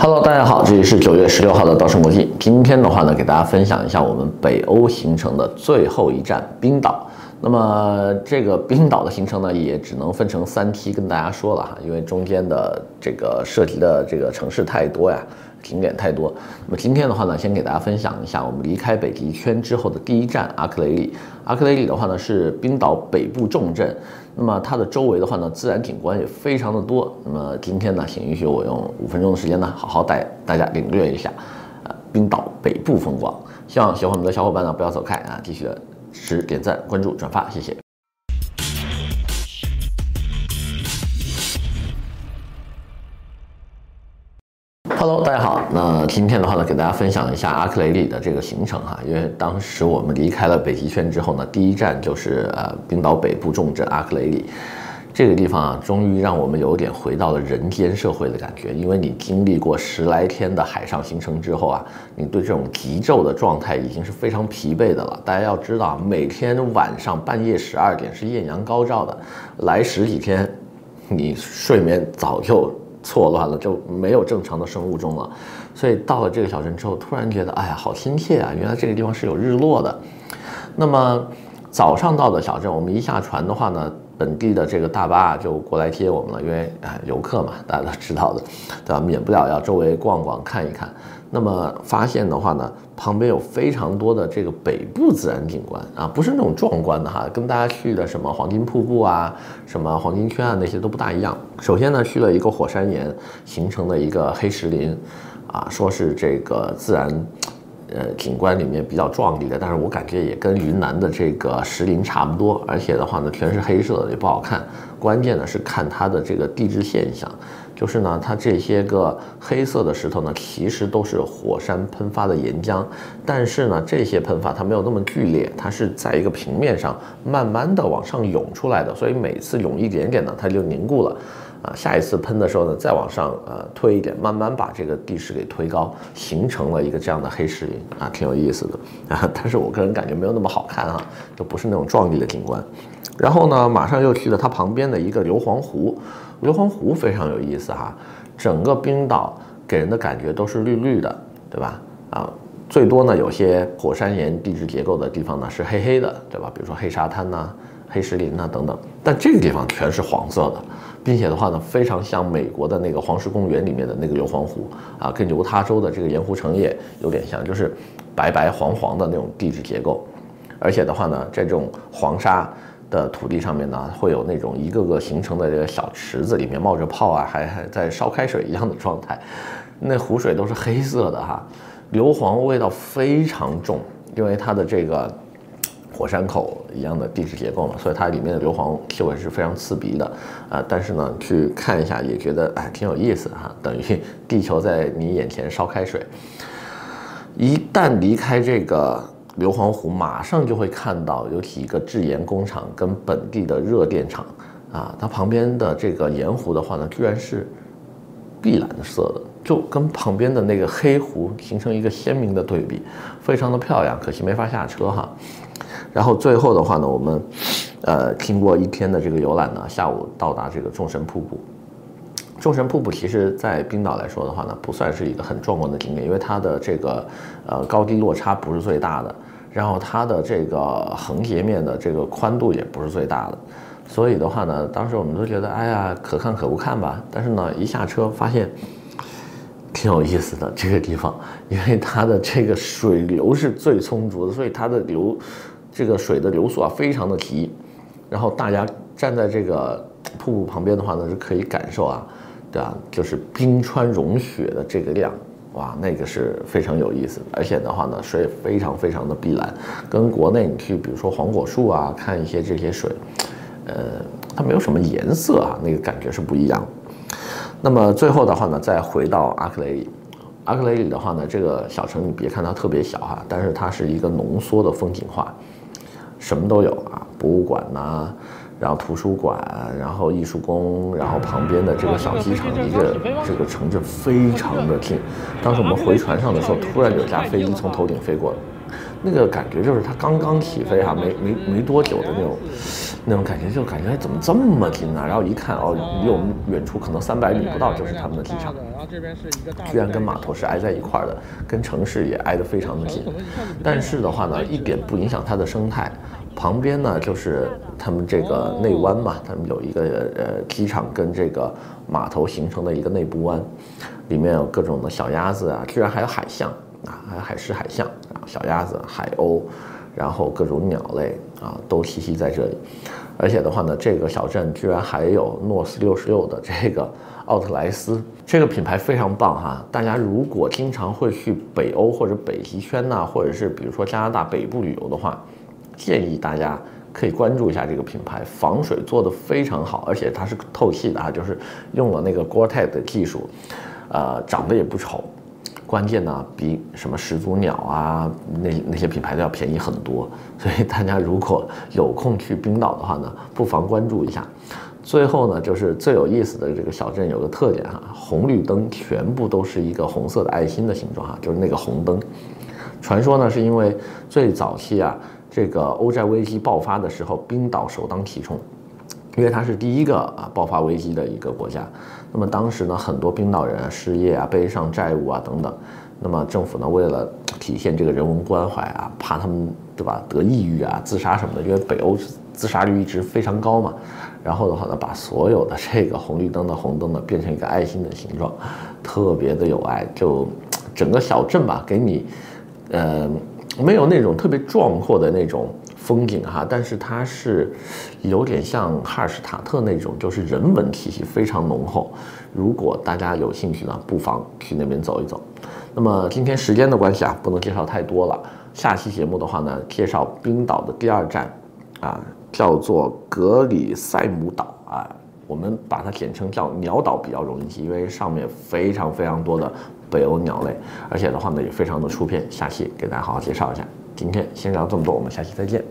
Hello，大家好，这里是九月十六号的稻盛国际。今天的话呢，给大家分享一下我们北欧行程的最后一站冰岛。那么这个冰岛的行程呢，也只能分成三期跟大家说了哈，因为中间的这个涉及的这个城市太多呀。景点太多，那么今天的话呢，先给大家分享一下我们离开北极圈之后的第一站阿克雷里。阿克雷里的话呢是冰岛北部重镇，那么它的周围的话呢，自然景观也非常的多。那么今天呢，请允许我用五分钟的时间呢，好好带大家领略一下，呃，冰岛北部风光。希望喜欢我们的小伙伴呢不要走开啊，继续的持点赞、关注、转发，谢谢。Hello，大家好。那今天的话呢，给大家分享一下阿克雷里的这个行程哈。因为当时我们离开了北极圈之后呢，第一站就是呃冰岛北部重镇阿克雷里。这个地方啊，终于让我们有点回到了人间社会的感觉。因为你经历过十来天的海上行程之后啊，你对这种极昼的状态已经是非常疲惫的了。大家要知道，每天晚上半夜十二点是艳阳高照的，来十几天，你睡眠早就。错乱了，就没有正常的生物钟了，所以到了这个小镇之后，突然觉得，哎呀，好亲切啊！原来这个地方是有日落的。那么早上到的小镇，我们一下船的话呢，本地的这个大巴就过来接我们了，因为啊，游客嘛，大家都知道的，对吧？免不了要周围逛逛看一看。那么发现的话呢，旁边有非常多的这个北部自然景观啊，不是那种壮观的哈，跟大家去的什么黄金瀑布啊、什么黄金圈啊那些都不大一样。首先呢，去了一个火山岩形成的一个黑石林，啊，说是这个自然，呃，景观里面比较壮丽的，但是我感觉也跟云南的这个石林差不多，而且的话呢，全是黑色的，也不好看。关键呢是看它的这个地质现象。就是呢，它这些个黑色的石头呢，其实都是火山喷发的岩浆，但是呢，这些喷发它没有那么剧烈，它是在一个平面上慢慢的往上涌出来的，所以每次涌一点点呢，它就凝固了，啊，下一次喷的时候呢，再往上呃推一点，慢慢把这个地势给推高，形成了一个这样的黑石林啊，挺有意思的啊，但是我个人感觉没有那么好看啊，就不是那种壮丽的景观。然后呢，马上又去了它旁边的一个硫磺湖。硫磺湖非常有意思哈，整个冰岛给人的感觉都是绿绿的，对吧？啊，最多呢有些火山岩地质结构的地方呢是黑黑的，对吧？比如说黑沙滩呐、黑石林呐等等。但这个地方全是黄色的，并且的话呢，非常像美国的那个黄石公园里面的那个硫磺湖啊，跟犹他州的这个盐湖城也有点像，就是白白黄黄的那种地质结构，而且的话呢，这种黄沙。的土地上面呢，会有那种一个个形成的这个小池子，里面冒着泡啊，还还在烧开水一样的状态。那湖水都是黑色的哈，硫磺味道非常重，因为它的这个火山口一样的地质结构嘛，所以它里面的硫磺气味是非常刺鼻的啊、但是呢，去看一下也觉得哎挺有意思哈，等于地球在你眼前烧开水。一旦离开这个。硫磺湖马上就会看到有几个制盐工厂跟本地的热电厂啊，它旁边的这个盐湖的话呢，居然是碧蓝色的，就跟旁边的那个黑湖形成一个鲜明的对比，非常的漂亮。可惜没法下车哈。然后最后的话呢，我们呃经过一天的这个游览呢，下午到达这个众神瀑布。众神瀑布其实在冰岛来说的话呢，不算是一个很壮观的景点，因为它的这个呃高低落差不是最大的。然后它的这个横截面的这个宽度也不是最大的，所以的话呢，当时我们都觉得，哎呀，可看可不看吧。但是呢，一下车发现挺有意思的这个地方，因为它的这个水流是最充足的，所以它的流这个水的流速啊非常的急。然后大家站在这个瀑布旁边的话呢，是可以感受啊，对吧？就是冰川融雪的这个量。哇，那个是非常有意思，而且的话呢，水非常非常的碧蓝，跟国内你去比如说黄果树啊，看一些这些水，呃，它没有什么颜色啊，那个感觉是不一样。那么最后的话呢，再回到阿克雷里，阿克雷里的话呢，这个小城你别看它特别小哈，但是它是一个浓缩的风景画，什么都有啊，博物馆呐、然后图书馆，然后艺术宫，然后旁边的这个小机场，一个这个城镇非常的近。当时我们回船上的时候，突然有架飞机从头顶飞过，那个感觉就是它刚刚起飞哈，没没没多久的那种那种感觉，就感觉怎么这么近啊？然后一看哦，离我们远处可能三百米不到就是他们的机场，居然跟码头是挨在一块儿的，跟城市也挨得非常的近。但是的话呢，一点不影响它的生态。旁边呢就是他们这个内湾嘛，他们有一个呃机场跟这个码头形成的一个内部湾，里面有各种的小鸭子啊，居然还有海象啊，还有海狮、海象啊，小鸭子、海鸥，然后各种鸟类啊都栖息在这里。而且的话呢，这个小镇居然还有诺斯六十六的这个奥特莱斯，这个品牌非常棒哈。大家如果经常会去北欧或者北极圈呐，或者是比如说加拿大北部旅游的话。建议大家可以关注一下这个品牌，防水做得非常好，而且它是透气的啊，就是用了那个 Gore-Tex 的技术，呃，长得也不丑，关键呢比什么始祖鸟啊那那些品牌都要便宜很多，所以大家如果有空去冰岛的话呢，不妨关注一下。最后呢，就是最有意思的这个小镇有个特点哈，红绿灯全部都是一个红色的爱心的形状哈，就是那个红灯。传说呢是因为最早期啊。这个欧债危机爆发的时候，冰岛首当其冲，因为它是第一个啊爆发危机的一个国家。那么当时呢，很多冰岛人啊失业啊、背上债务啊等等。那么政府呢，为了体现这个人文关怀啊，怕他们对吧得抑郁啊、自杀什么的，因为北欧自杀率一直非常高嘛。然后的话呢，把所有的这个红绿灯的红灯呢变成一个爱心的形状，特别的有爱。就整个小镇吧，给你，呃。没有那种特别壮阔的那种风景哈，但是它是有点像哈尔施塔特那种，就是人文气息非常浓厚。如果大家有兴趣呢，不妨去那边走一走。那么今天时间的关系啊，不能介绍太多了。下期节目的话呢，介绍冰岛的第二站，啊，叫做格里塞姆岛啊，我们把它简称叫鸟岛比较容易记，因为上面非常非常多的。北欧鸟类，而且的话呢也非常的出片，下期给大家好好介绍一下。今天先聊这么多，我们下期再见。